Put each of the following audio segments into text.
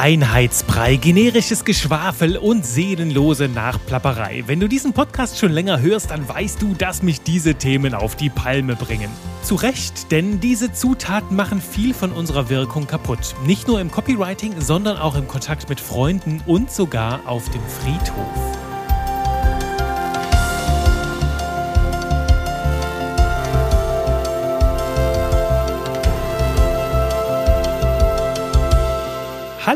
Einheitsbrei, generisches Geschwafel und seelenlose Nachplapperei. Wenn du diesen Podcast schon länger hörst, dann weißt du, dass mich diese Themen auf die Palme bringen. Zu Recht, denn diese Zutaten machen viel von unserer Wirkung kaputt. Nicht nur im Copywriting, sondern auch im Kontakt mit Freunden und sogar auf dem Friedhof.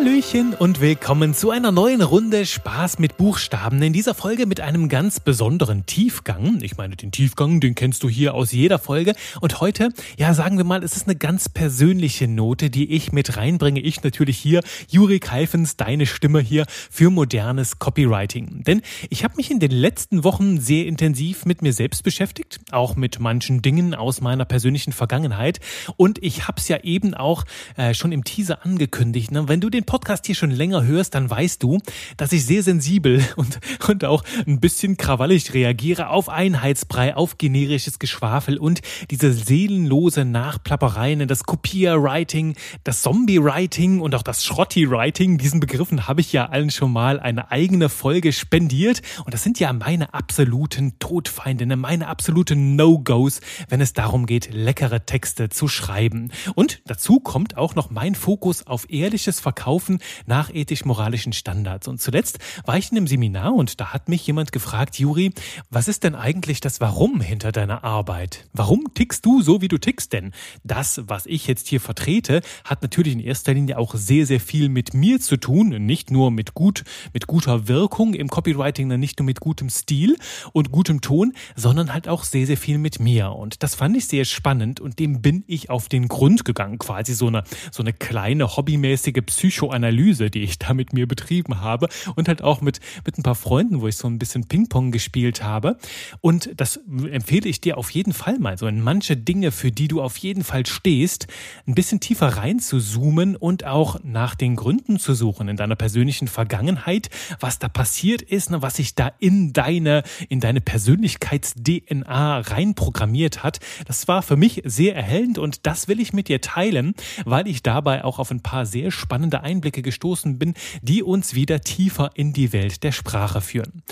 Hallöchen und willkommen zu einer neuen Runde Spaß mit Buchstaben. In dieser Folge mit einem ganz besonderen Tiefgang. Ich meine, den Tiefgang, den kennst du hier aus jeder Folge. Und heute, ja, sagen wir mal, es ist eine ganz persönliche Note, die ich mit reinbringe. Ich natürlich hier, Juri Keifens, deine Stimme hier für modernes Copywriting. Denn ich habe mich in den letzten Wochen sehr intensiv mit mir selbst beschäftigt, auch mit manchen Dingen aus meiner persönlichen Vergangenheit. Und ich habe es ja eben auch äh, schon im Teaser angekündigt. Ne? Wenn du den Podcast hier schon länger hörst, dann weißt du, dass ich sehr sensibel und, und auch ein bisschen krawallig reagiere auf Einheitsbrei, auf generisches Geschwafel und diese seelenlose Nachplappereien, das Kopier-Writing, das Zombie-Writing und auch das Schrotti-Writing. Diesen Begriffen habe ich ja allen schon mal eine eigene Folge spendiert und das sind ja meine absoluten Todfeindinnen, meine absoluten No-Gos, wenn es darum geht, leckere Texte zu schreiben. Und dazu kommt auch noch mein Fokus auf ehrliches Verkaufen Verkaufen nach ethisch-moralischen Standards. Und zuletzt war ich in einem Seminar und da hat mich jemand gefragt, Juri, was ist denn eigentlich das Warum hinter deiner Arbeit? Warum tickst du so, wie du tickst? Denn das, was ich jetzt hier vertrete, hat natürlich in erster Linie auch sehr, sehr viel mit mir zu tun. Nicht nur mit gut, mit guter Wirkung im Copywriting, nicht nur mit gutem Stil und gutem Ton, sondern halt auch sehr, sehr viel mit mir. Und das fand ich sehr spannend und dem bin ich auf den Grund gegangen. Quasi so eine, so eine kleine hobbymäßige Psycho Psychoanalyse, die ich da mit mir betrieben habe und halt auch mit, mit ein paar Freunden, wo ich so ein bisschen Ping-Pong gespielt habe. Und das empfehle ich dir auf jeden Fall mal, so in manche Dinge, für die du auf jeden Fall stehst, ein bisschen tiefer rein zu zoomen und auch nach den Gründen zu suchen in deiner persönlichen Vergangenheit, was da passiert ist, ne, was sich da in deine, in deine Persönlichkeits-DNA reinprogrammiert hat. Das war für mich sehr erhellend und das will ich mit dir teilen, weil ich dabei auch auf ein paar sehr spannende Einblicke gestoßen bin, die uns wieder tiefer in die Welt der Sprache führen.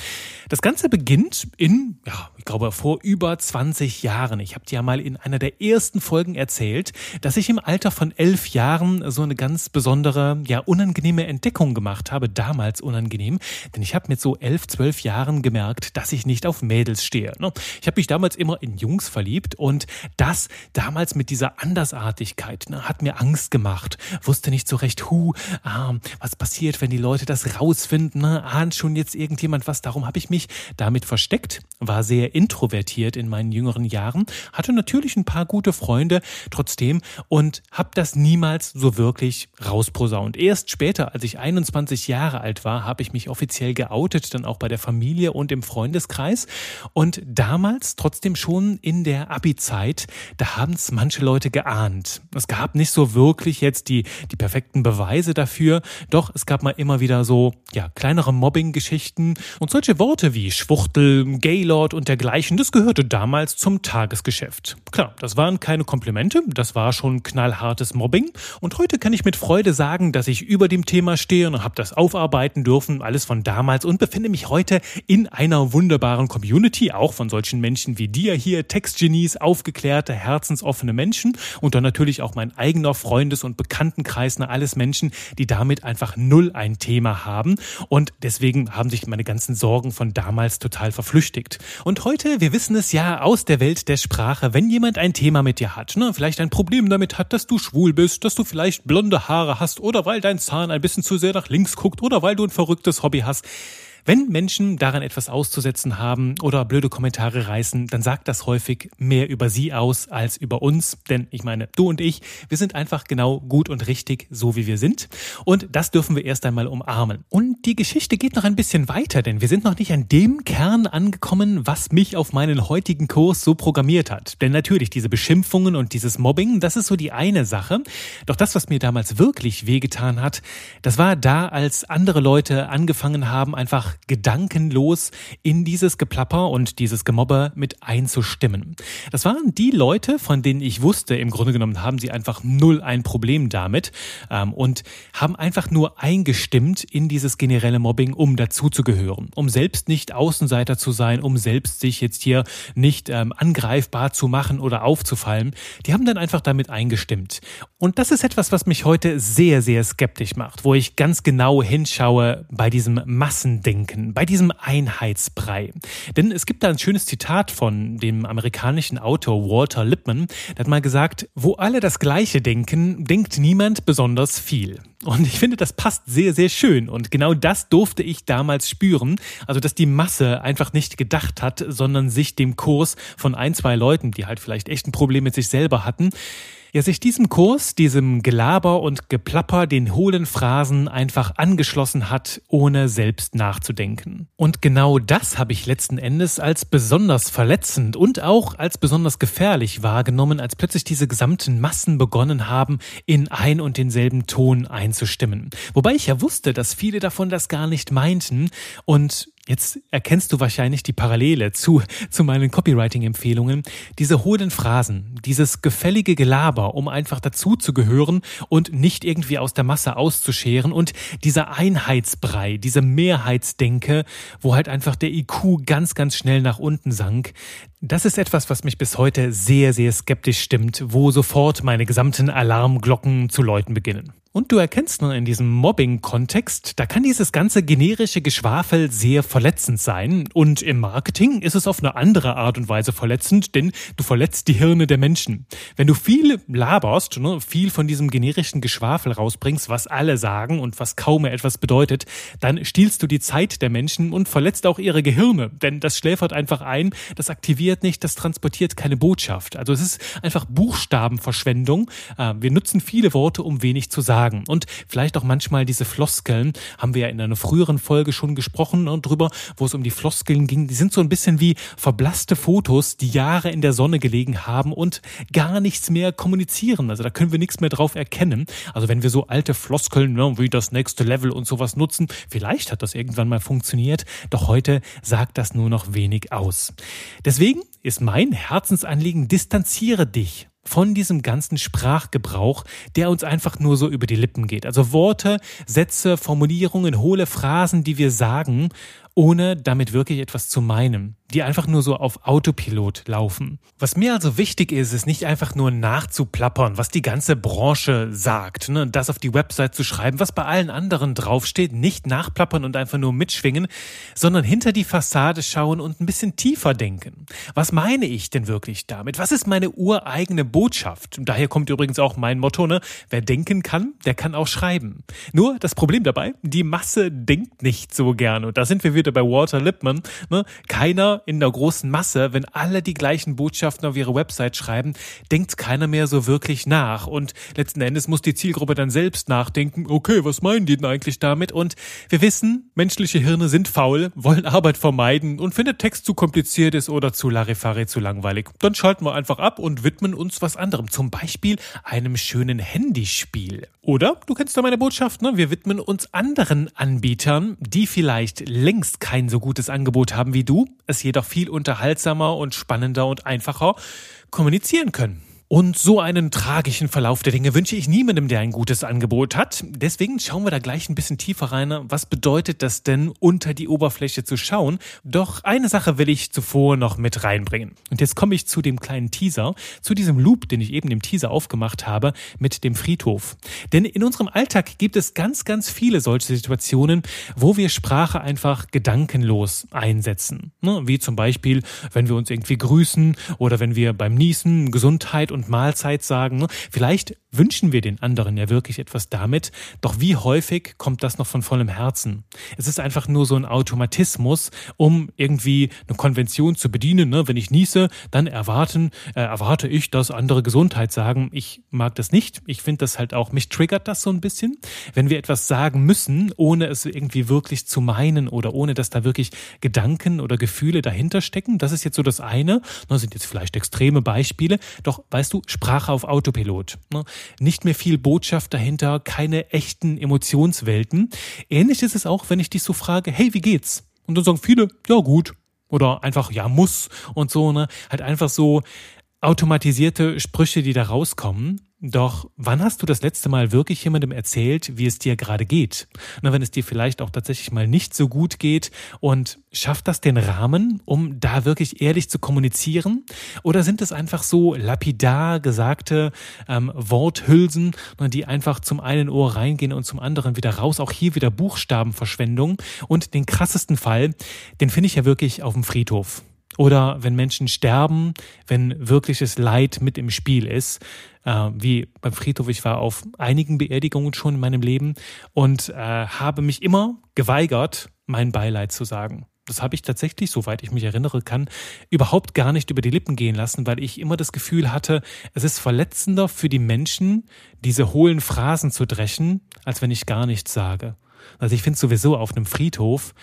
Das Ganze beginnt in, ja, ich glaube, vor über 20 Jahren. Ich habe dir ja mal in einer der ersten Folgen erzählt, dass ich im Alter von elf Jahren so eine ganz besondere, ja, unangenehme Entdeckung gemacht habe. Damals unangenehm, denn ich habe mit so elf, zwölf Jahren gemerkt, dass ich nicht auf Mädels stehe. Ne? Ich habe mich damals immer in Jungs verliebt und das damals mit dieser Andersartigkeit ne, hat mir Angst gemacht. Wusste nicht so recht, hu, ah, was passiert, wenn die Leute das rausfinden, ne? ahnt schon jetzt irgendjemand was. Darum habe ich mich damit versteckt, war sehr introvertiert in meinen jüngeren Jahren, hatte natürlich ein paar gute Freunde trotzdem und habe das niemals so wirklich rausprosaunt. Erst später, als ich 21 Jahre alt war, habe ich mich offiziell geoutet, dann auch bei der Familie und im Freundeskreis. Und damals trotzdem schon in der Abi-Zeit, da haben es manche Leute geahnt. Es gab nicht so wirklich jetzt die, die perfekten Beweise Beweise dafür. Doch es gab mal immer wieder so, ja, kleinere Mobbing-Geschichten und solche Worte wie Schwuchtel, Gaylord und dergleichen, das gehörte damals zum Tagesgeschäft. Klar, das waren keine Komplimente, das war schon knallhartes Mobbing und heute kann ich mit Freude sagen, dass ich über dem Thema stehe und habe das aufarbeiten dürfen, alles von damals und befinde mich heute in einer wunderbaren Community, auch von solchen Menschen wie dir hier, Textgenies, aufgeklärte, herzensoffene Menschen und dann natürlich auch mein eigener Freundes- und Bekanntenkreis, na, alles Menschen, die damit einfach null ein Thema haben. Und deswegen haben sich meine ganzen Sorgen von damals total verflüchtigt. Und heute, wir wissen es ja aus der Welt der Sprache, wenn jemand ein Thema mit dir hat, ne, vielleicht ein Problem damit hat, dass du schwul bist, dass du vielleicht blonde Haare hast oder weil dein Zahn ein bisschen zu sehr nach links guckt oder weil du ein verrücktes Hobby hast, wenn Menschen daran etwas auszusetzen haben oder blöde Kommentare reißen, dann sagt das häufig mehr über sie aus als über uns. Denn ich meine, du und ich, wir sind einfach genau gut und richtig, so wie wir sind. Und das dürfen wir erst einmal umarmen. Und die Geschichte geht noch ein bisschen weiter, denn wir sind noch nicht an dem Kern angekommen, was mich auf meinen heutigen Kurs so programmiert hat. Denn natürlich, diese Beschimpfungen und dieses Mobbing, das ist so die eine Sache. Doch das, was mir damals wirklich wehgetan hat, das war da, als andere Leute angefangen haben, einfach gedankenlos in dieses Geplapper und dieses Gemobber mit einzustimmen. Das waren die Leute, von denen ich wusste, im Grunde genommen haben sie einfach null ein Problem damit ähm, und haben einfach nur eingestimmt in dieses generelle Mobbing, um dazuzugehören, um selbst nicht Außenseiter zu sein, um selbst sich jetzt hier nicht ähm, angreifbar zu machen oder aufzufallen. Die haben dann einfach damit eingestimmt. Und das ist etwas, was mich heute sehr, sehr skeptisch macht, wo ich ganz genau hinschaue bei diesem Massendenken, bei diesem Einheitsbrei. Denn es gibt da ein schönes Zitat von dem amerikanischen Autor Walter Lippmann, der hat mal gesagt, wo alle das Gleiche denken, denkt niemand besonders viel. Und ich finde, das passt sehr, sehr schön. Und genau das durfte ich damals spüren. Also, dass die Masse einfach nicht gedacht hat, sondern sich dem Kurs von ein, zwei Leuten, die halt vielleicht echt ein Problem mit sich selber hatten, ja sich diesem Kurs, diesem Gelaber und Geplapper, den hohlen Phrasen einfach angeschlossen hat, ohne selbst nachzudenken. Und genau das habe ich letzten Endes als besonders verletzend und auch als besonders gefährlich wahrgenommen, als plötzlich diese gesamten Massen begonnen haben, in ein und denselben Ton einzustimmen. Wobei ich ja wusste, dass viele davon das gar nicht meinten und Jetzt erkennst du wahrscheinlich die Parallele zu, zu meinen Copywriting-Empfehlungen. Diese hohlen Phrasen, dieses gefällige Gelaber, um einfach dazu zu gehören und nicht irgendwie aus der Masse auszuscheren und dieser Einheitsbrei, diese Mehrheitsdenke, wo halt einfach der IQ ganz, ganz schnell nach unten sank. Das ist etwas, was mich bis heute sehr, sehr skeptisch stimmt, wo sofort meine gesamten Alarmglocken zu läuten beginnen. Und du erkennst nun in diesem Mobbing-Kontext, da kann dieses ganze generische Geschwafel sehr verletzend sein. Und im Marketing ist es auf eine andere Art und Weise verletzend, denn du verletzt die Hirne der Menschen. Wenn du viel laberst, ne, viel von diesem generischen Geschwafel rausbringst, was alle sagen und was kaum mehr etwas bedeutet, dann stiehlst du die Zeit der Menschen und verletzt auch ihre Gehirne. Denn das schläfert einfach ein, das aktiviert nicht, das transportiert keine Botschaft. Also es ist einfach Buchstabenverschwendung. Äh, wir nutzen viele Worte, um wenig zu sagen sagen. Und vielleicht auch manchmal diese Floskeln, haben wir ja in einer früheren Folge schon gesprochen und drüber, wo es um die Floskeln ging. Die sind so ein bisschen wie verblasste Fotos, die Jahre in der Sonne gelegen haben und gar nichts mehr kommunizieren. Also da können wir nichts mehr drauf erkennen. Also wenn wir so alte Floskeln ne, wie das nächste Level und sowas nutzen, vielleicht hat das irgendwann mal funktioniert, doch heute sagt das nur noch wenig aus. Deswegen ist mein Herzensanliegen, distanziere dich von diesem ganzen Sprachgebrauch, der uns einfach nur so über die Lippen geht. Also Worte, Sätze, Formulierungen, hohle Phrasen, die wir sagen, ohne damit wirklich etwas zu meinen die einfach nur so auf Autopilot laufen. Was mir also wichtig ist, ist nicht einfach nur nachzuplappern, was die ganze Branche sagt, ne? das auf die Website zu schreiben, was bei allen anderen draufsteht, nicht nachplappern und einfach nur mitschwingen, sondern hinter die Fassade schauen und ein bisschen tiefer denken. Was meine ich denn wirklich damit? Was ist meine ureigene Botschaft? Daher kommt übrigens auch mein Motto, ne? Wer denken kann, der kann auch schreiben. Nur das Problem dabei, die Masse denkt nicht so gern. Und da sind wir wieder bei Walter Lippmann. Ne? Keiner in der großen Masse, wenn alle die gleichen Botschaften auf ihre Website schreiben, denkt keiner mehr so wirklich nach. Und letzten Endes muss die Zielgruppe dann selbst nachdenken, okay, was meinen die denn eigentlich damit? Und wir wissen, menschliche Hirne sind faul, wollen Arbeit vermeiden und wenn Text zu kompliziert ist oder zu Larifari zu langweilig, dann schalten wir einfach ab und widmen uns was anderem. Zum Beispiel einem schönen Handyspiel. Oder, du kennst ja meine Botschaft, ne? Wir widmen uns anderen Anbietern, die vielleicht längst kein so gutes Angebot haben wie du, es jedoch viel unterhaltsamer und spannender und einfacher kommunizieren können. Und so einen tragischen Verlauf der Dinge wünsche ich niemandem, der ein gutes Angebot hat. Deswegen schauen wir da gleich ein bisschen tiefer rein. Was bedeutet das denn, unter die Oberfläche zu schauen? Doch eine Sache will ich zuvor noch mit reinbringen. Und jetzt komme ich zu dem kleinen Teaser, zu diesem Loop, den ich eben im Teaser aufgemacht habe, mit dem Friedhof. Denn in unserem Alltag gibt es ganz, ganz viele solche Situationen, wo wir Sprache einfach gedankenlos einsetzen. Ne, wie zum Beispiel, wenn wir uns irgendwie grüßen oder wenn wir beim Niesen Gesundheit und und Mahlzeit sagen. Ne? Vielleicht wünschen wir den anderen ja wirklich etwas damit, doch wie häufig kommt das noch von vollem Herzen? Es ist einfach nur so ein Automatismus, um irgendwie eine Konvention zu bedienen. Ne? Wenn ich niese, dann erwarten, äh, erwarte ich, dass andere Gesundheit sagen. Ich mag das nicht. Ich finde das halt auch, mich triggert das so ein bisschen, wenn wir etwas sagen müssen, ohne es irgendwie wirklich zu meinen oder ohne, dass da wirklich Gedanken oder Gefühle dahinter stecken. Das ist jetzt so das eine. Das sind jetzt vielleicht extreme Beispiele. Doch weißt du, Sprache auf Autopilot. Ne? Nicht mehr viel Botschaft dahinter, keine echten Emotionswelten. Ähnlich ist es auch, wenn ich dich so frage, hey, wie geht's? Und dann sagen viele, ja gut. Oder einfach, ja, muss und so, ne? Halt einfach so automatisierte Sprüche, die da rauskommen. Doch wann hast du das letzte Mal wirklich jemandem erzählt, wie es dir gerade geht? Na, wenn es dir vielleicht auch tatsächlich mal nicht so gut geht und schafft das den Rahmen, um da wirklich ehrlich zu kommunizieren? Oder sind es einfach so lapidar gesagte ähm, Worthülsen, die einfach zum einen Ohr reingehen und zum anderen wieder raus? Auch hier wieder Buchstabenverschwendung. Und den krassesten Fall, den finde ich ja wirklich auf dem Friedhof. Oder wenn Menschen sterben, wenn wirkliches Leid mit im Spiel ist, äh, wie beim Friedhof. Ich war auf einigen Beerdigungen schon in meinem Leben und äh, habe mich immer geweigert, mein Beileid zu sagen. Das habe ich tatsächlich, soweit ich mich erinnere kann, überhaupt gar nicht über die Lippen gehen lassen, weil ich immer das Gefühl hatte, es ist verletzender für die Menschen, diese hohlen Phrasen zu dreschen, als wenn ich gar nichts sage. Also ich finde sowieso auf einem Friedhof,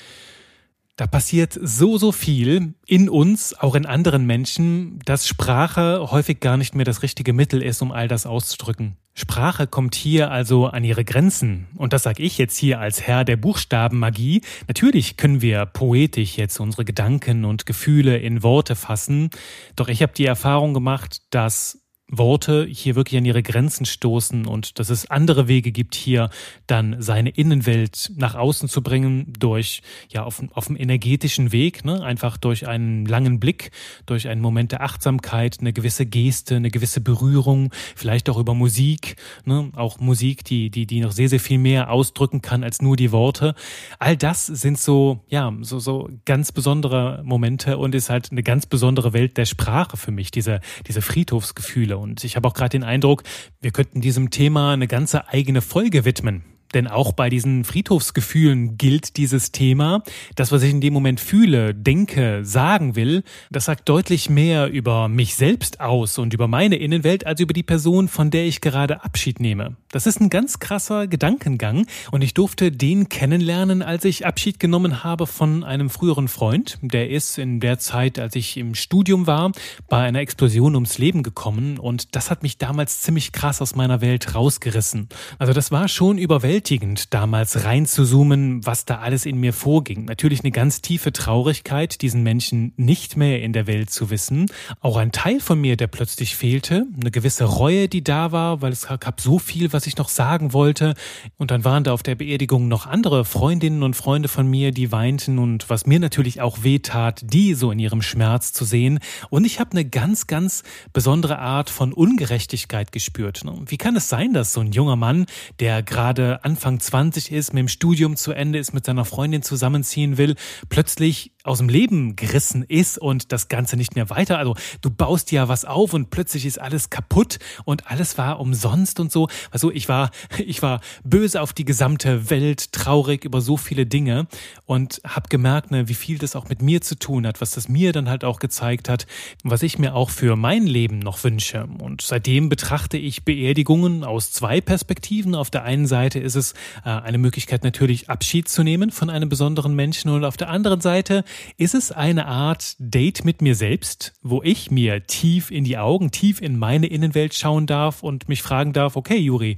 da passiert so, so viel in uns, auch in anderen Menschen, dass Sprache häufig gar nicht mehr das richtige Mittel ist, um all das auszudrücken. Sprache kommt hier also an ihre Grenzen. Und das sage ich jetzt hier als Herr der Buchstabenmagie. Natürlich können wir poetisch jetzt unsere Gedanken und Gefühle in Worte fassen. Doch ich habe die Erfahrung gemacht, dass Worte hier wirklich an ihre Grenzen stoßen und dass es andere Wege gibt, hier dann seine Innenwelt nach außen zu bringen durch, ja, auf, auf dem energetischen Weg, ne? einfach durch einen langen Blick, durch einen Moment der Achtsamkeit, eine gewisse Geste, eine gewisse Berührung, vielleicht auch über Musik, ne? auch Musik, die, die, die noch sehr, sehr viel mehr ausdrücken kann als nur die Worte. All das sind so, ja, so, so ganz besondere Momente und ist halt eine ganz besondere Welt der Sprache für mich, diese, diese Friedhofsgefühle und ich habe auch gerade den Eindruck, wir könnten diesem Thema eine ganze eigene Folge widmen. Denn auch bei diesen Friedhofsgefühlen gilt dieses Thema. Das, was ich in dem Moment fühle, denke, sagen will, das sagt deutlich mehr über mich selbst aus und über meine Innenwelt als über die Person, von der ich gerade Abschied nehme. Das ist ein ganz krasser Gedankengang und ich durfte den kennenlernen, als ich Abschied genommen habe von einem früheren Freund. Der ist in der Zeit, als ich im Studium war, bei einer Explosion ums Leben gekommen und das hat mich damals ziemlich krass aus meiner Welt rausgerissen. Also das war schon überwältigend überwältigend, damals reinzuzoomen, was da alles in mir vorging. Natürlich eine ganz tiefe Traurigkeit, diesen Menschen nicht mehr in der Welt zu wissen. Auch ein Teil von mir, der plötzlich fehlte. Eine gewisse Reue, die da war, weil es gab so viel, was ich noch sagen wollte. Und dann waren da auf der Beerdigung noch andere Freundinnen und Freunde von mir, die weinten und was mir natürlich auch wehtat, die so in ihrem Schmerz zu sehen. Und ich habe eine ganz, ganz besondere Art von Ungerechtigkeit gespürt. Wie kann es sein, dass so ein junger Mann, der gerade Anfang 20 ist, mit dem Studium zu Ende ist, mit seiner Freundin zusammenziehen will, plötzlich aus dem Leben gerissen ist und das Ganze nicht mehr weiter. Also du baust ja was auf und plötzlich ist alles kaputt und alles war umsonst und so. Also ich war, ich war böse auf die gesamte Welt, traurig über so viele Dinge und habe gemerkt, ne, wie viel das auch mit mir zu tun hat, was das mir dann halt auch gezeigt hat, was ich mir auch für mein Leben noch wünsche. Und seitdem betrachte ich Beerdigungen aus zwei Perspektiven. Auf der einen Seite ist es äh, eine Möglichkeit natürlich Abschied zu nehmen von einem besonderen Menschen und auf der anderen Seite ist es eine Art Date mit mir selbst, wo ich mir tief in die Augen, tief in meine Innenwelt schauen darf und mich fragen darf, okay, Juri,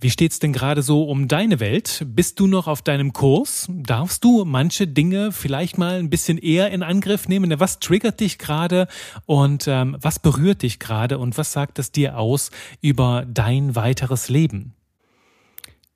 wie steht's denn gerade so um deine Welt? Bist du noch auf deinem Kurs? Darfst du manche Dinge vielleicht mal ein bisschen eher in Angriff nehmen? Was triggert dich gerade und ähm, was berührt dich gerade und was sagt es dir aus über dein weiteres Leben?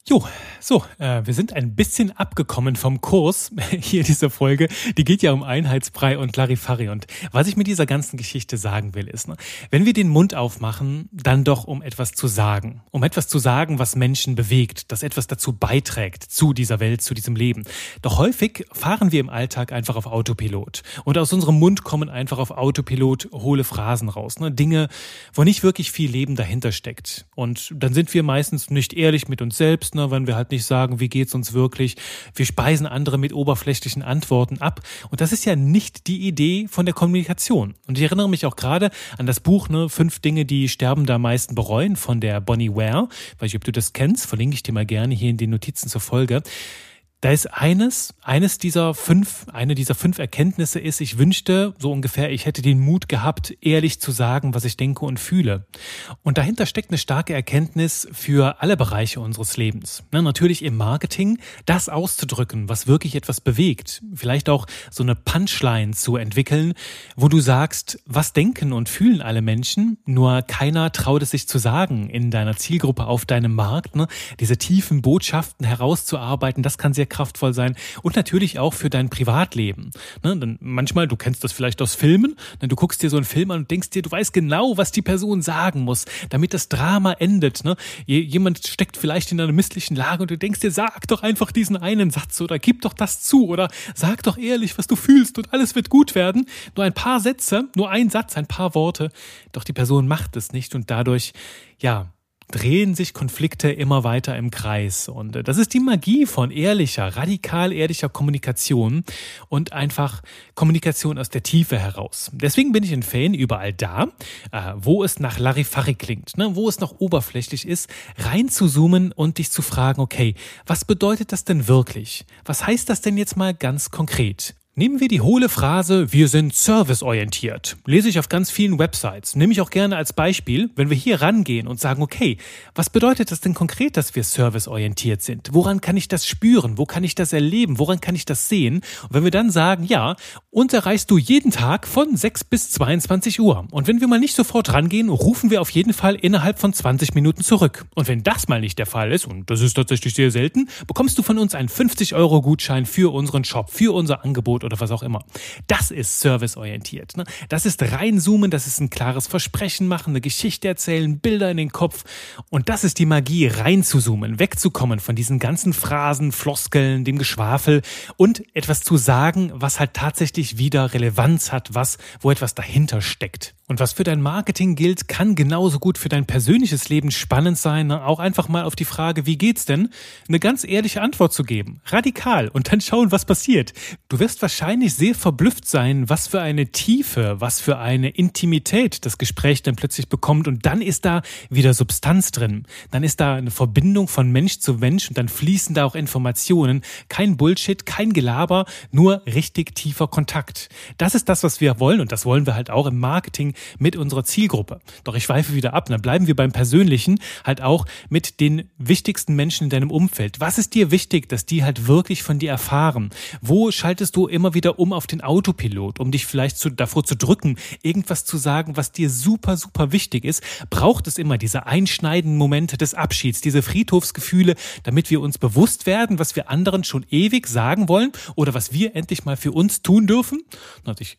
Jo, so, äh, wir sind ein bisschen abgekommen vom Kurs hier diese Folge. Die geht ja um Einheitsbrei und Larifari. Und was ich mit dieser ganzen Geschichte sagen will, ist, ne, wenn wir den Mund aufmachen, dann doch um etwas zu sagen. Um etwas zu sagen, was Menschen bewegt, das etwas dazu beiträgt, zu dieser Welt, zu diesem Leben. Doch häufig fahren wir im Alltag einfach auf Autopilot. Und aus unserem Mund kommen einfach auf Autopilot hohle Phrasen raus. Ne? Dinge, wo nicht wirklich viel Leben dahinter steckt. Und dann sind wir meistens nicht ehrlich mit uns selbst ne, wenn wir halt nicht sagen, wie geht's uns wirklich. Wir speisen andere mit oberflächlichen Antworten ab. Und das ist ja nicht die Idee von der Kommunikation. Und ich erinnere mich auch gerade an das Buch, ne, Fünf Dinge, die Sterbende am meisten bereuen von der Bonnie Ware. Weiß ich, ob du das kennst, verlinke ich dir mal gerne hier in den Notizen zur Folge. Da ist eines, eines dieser fünf, eine dieser fünf Erkenntnisse ist, ich wünschte so ungefähr, ich hätte den Mut gehabt, ehrlich zu sagen, was ich denke und fühle. Und dahinter steckt eine starke Erkenntnis für alle Bereiche unseres Lebens. Na, natürlich im Marketing, das auszudrücken, was wirklich etwas bewegt. Vielleicht auch so eine Punchline zu entwickeln, wo du sagst, was denken und fühlen alle Menschen, nur keiner traut es sich zu sagen in deiner Zielgruppe auf deinem Markt. Ne? Diese tiefen Botschaften herauszuarbeiten, das kann sehr kraftvoll sein. Und natürlich auch für dein Privatleben. Ne? Denn manchmal, du kennst das vielleicht aus Filmen, denn du guckst dir so einen Film an und denkst dir, du weißt genau, was die Person sagen muss, damit das Drama endet. Ne? Jemand steckt vielleicht in einer misslichen Lage und du denkst dir, sag doch einfach diesen einen Satz oder gib doch das zu oder sag doch ehrlich, was du fühlst und alles wird gut werden. Nur ein paar Sätze, nur ein Satz, ein paar Worte. Doch die Person macht es nicht und dadurch, ja, drehen sich Konflikte immer weiter im Kreis. Und äh, das ist die Magie von ehrlicher, radikal ehrlicher Kommunikation und einfach Kommunikation aus der Tiefe heraus. Deswegen bin ich ein Fan überall da, äh, wo es nach Larifari klingt, ne, wo es noch oberflächlich ist, reinzuzoomen und dich zu fragen, okay, was bedeutet das denn wirklich? Was heißt das denn jetzt mal ganz konkret? Nehmen wir die hohle Phrase, wir sind serviceorientiert. Lese ich auf ganz vielen Websites. Nehme ich auch gerne als Beispiel, wenn wir hier rangehen und sagen, okay, was bedeutet das denn konkret, dass wir serviceorientiert sind? Woran kann ich das spüren? Wo kann ich das erleben? Woran kann ich das sehen? Und wenn wir dann sagen, ja, uns erreichst du jeden Tag von 6 bis 22 Uhr. Und wenn wir mal nicht sofort rangehen, rufen wir auf jeden Fall innerhalb von 20 Minuten zurück. Und wenn das mal nicht der Fall ist, und das ist tatsächlich sehr selten, bekommst du von uns einen 50 Euro Gutschein für unseren Shop, für unser Angebot oder was auch immer. Das ist serviceorientiert. Ne? Das ist reinzoomen, das ist ein klares Versprechen machen, eine Geschichte erzählen, Bilder in den Kopf. Und das ist die Magie, reinzuzoomen, wegzukommen von diesen ganzen Phrasen, Floskeln, dem Geschwafel und etwas zu sagen, was halt tatsächlich wieder Relevanz hat, was, wo etwas dahinter steckt. Und was für dein Marketing gilt, kann genauso gut für dein persönliches Leben spannend sein. Ne? Auch einfach mal auf die Frage, wie geht's denn, eine ganz ehrliche Antwort zu geben. Radikal und dann schauen, was passiert. Du wirst wahrscheinlich sehr verblüfft sein, was für eine Tiefe, was für eine Intimität das Gespräch dann plötzlich bekommt. Und dann ist da wieder Substanz drin. Dann ist da eine Verbindung von Mensch zu Mensch und dann fließen da auch Informationen. Kein Bullshit, kein Gelaber, nur richtig tiefer Kontakt. Das ist das, was wir wollen und das wollen wir halt auch im Marketing mit unserer Zielgruppe. Doch ich schweife wieder ab. Dann bleiben wir beim Persönlichen halt auch mit den wichtigsten Menschen in deinem Umfeld. Was ist dir wichtig, dass die halt wirklich von dir erfahren? Wo schaltest du immer wieder um auf den Autopilot, um dich vielleicht zu, davor zu drücken, irgendwas zu sagen, was dir super, super wichtig ist? Braucht es immer diese einschneidenden Momente des Abschieds, diese Friedhofsgefühle, damit wir uns bewusst werden, was wir anderen schon ewig sagen wollen oder was wir endlich mal für uns tun dürfen? Also ich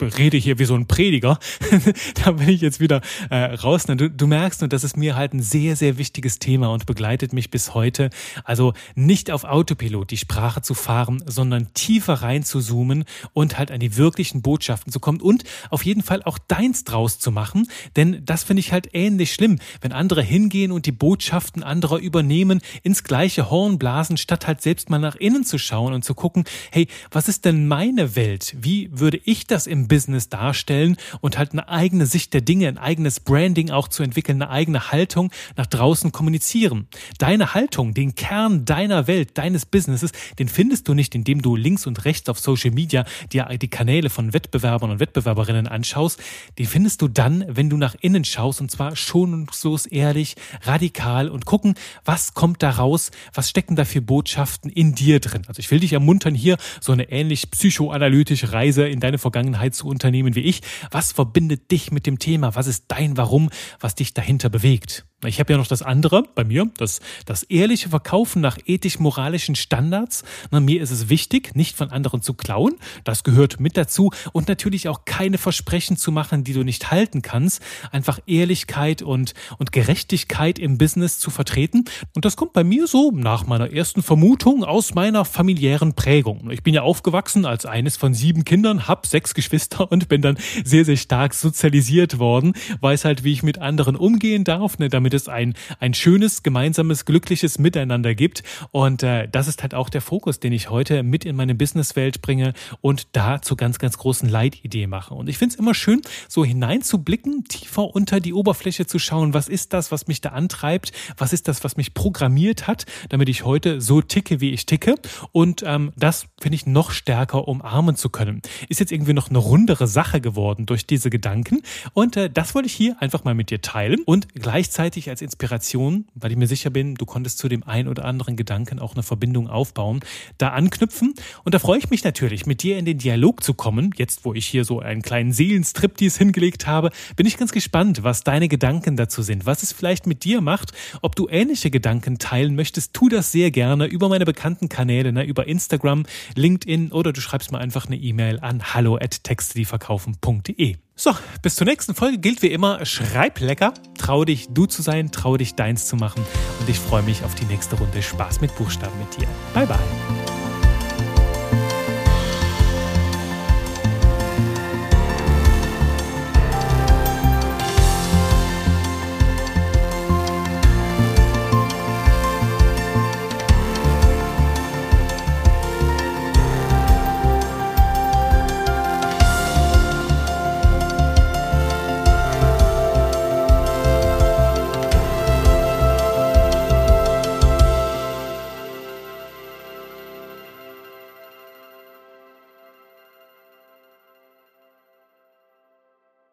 rede hier wie so ein Prediger, da bin ich jetzt wieder äh, raus. Du, du merkst nur, das ist mir halt ein sehr, sehr wichtiges Thema und begleitet mich bis heute. Also nicht auf Autopilot die Sprache zu fahren, sondern tiefer rein zu zoomen und halt an die wirklichen Botschaften zu kommen und auf jeden Fall auch deins draus zu machen. Denn das finde ich halt ähnlich schlimm, wenn andere hingehen und die Botschaften anderer übernehmen, ins gleiche Horn blasen, statt halt selbst mal nach innen zu schauen und zu gucken, hey, was ist denn meine Welt? Wie würde ich das im Business darstellen und halt eine eigene Sicht der Dinge, ein eigenes Branding auch zu entwickeln, eine eigene Haltung nach draußen kommunizieren. Deine Haltung, den Kern deiner Welt, deines Businesses, den findest du nicht, indem du links und rechts auf Social Media dir die Kanäle von Wettbewerbern und Wettbewerberinnen anschaust. Den findest du dann, wenn du nach innen schaust und zwar schonungslos ehrlich, radikal und gucken, was kommt da raus, was stecken da für Botschaften in dir drin. Also ich will dich ermuntern, hier so eine ähnlich psychoanalytische Reise in deine Vergangenheit Vergangenheit zu unternehmen wie ich. Was verbindet dich mit dem Thema? Was ist dein Warum, was dich dahinter bewegt? Ich habe ja noch das andere bei mir, das, das ehrliche Verkaufen nach ethisch-moralischen Standards. Na, mir ist es wichtig, nicht von anderen zu klauen. Das gehört mit dazu. Und natürlich auch keine Versprechen zu machen, die du nicht halten kannst. Einfach Ehrlichkeit und, und Gerechtigkeit im Business zu vertreten. Und das kommt bei mir so nach meiner ersten Vermutung aus meiner familiären Prägung. Ich bin ja aufgewachsen als eines von sieben Kindern, hab sechs Geschwister und bin dann sehr, sehr stark sozialisiert worden. Weiß halt, wie ich mit anderen umgehen darf. Ne, damit damit es ein, ein schönes, gemeinsames, glückliches Miteinander gibt. Und äh, das ist halt auch der Fokus, den ich heute mit in meine Businesswelt bringe und da zur ganz, ganz großen Leitidee mache. Und ich finde es immer schön, so hineinzublicken, tiefer unter die Oberfläche zu schauen, was ist das, was mich da antreibt, was ist das, was mich programmiert hat, damit ich heute so ticke, wie ich ticke. Und ähm, das finde ich noch stärker umarmen zu können. Ist jetzt irgendwie noch eine rundere Sache geworden durch diese Gedanken. Und äh, das wollte ich hier einfach mal mit dir teilen und gleichzeitig als Inspiration, weil ich mir sicher bin, du konntest zu dem einen oder anderen Gedanken auch eine Verbindung aufbauen, da anknüpfen. Und da freue ich mich natürlich, mit dir in den Dialog zu kommen. Jetzt, wo ich hier so einen kleinen Seelenstriptease hingelegt habe, bin ich ganz gespannt, was deine Gedanken dazu sind, was es vielleicht mit dir macht, ob du ähnliche Gedanken teilen möchtest, tu das sehr gerne über meine bekannten Kanäle, ne, über Instagram, LinkedIn oder du schreibst mir einfach eine E-Mail an hallo at textedieverkaufen.de. So, bis zur nächsten Folge gilt wie immer, schreib lecker, trau dich du zu sein, trau dich deins zu machen und ich freue mich auf die nächste Runde Spaß mit Buchstaben mit dir. Bye bye.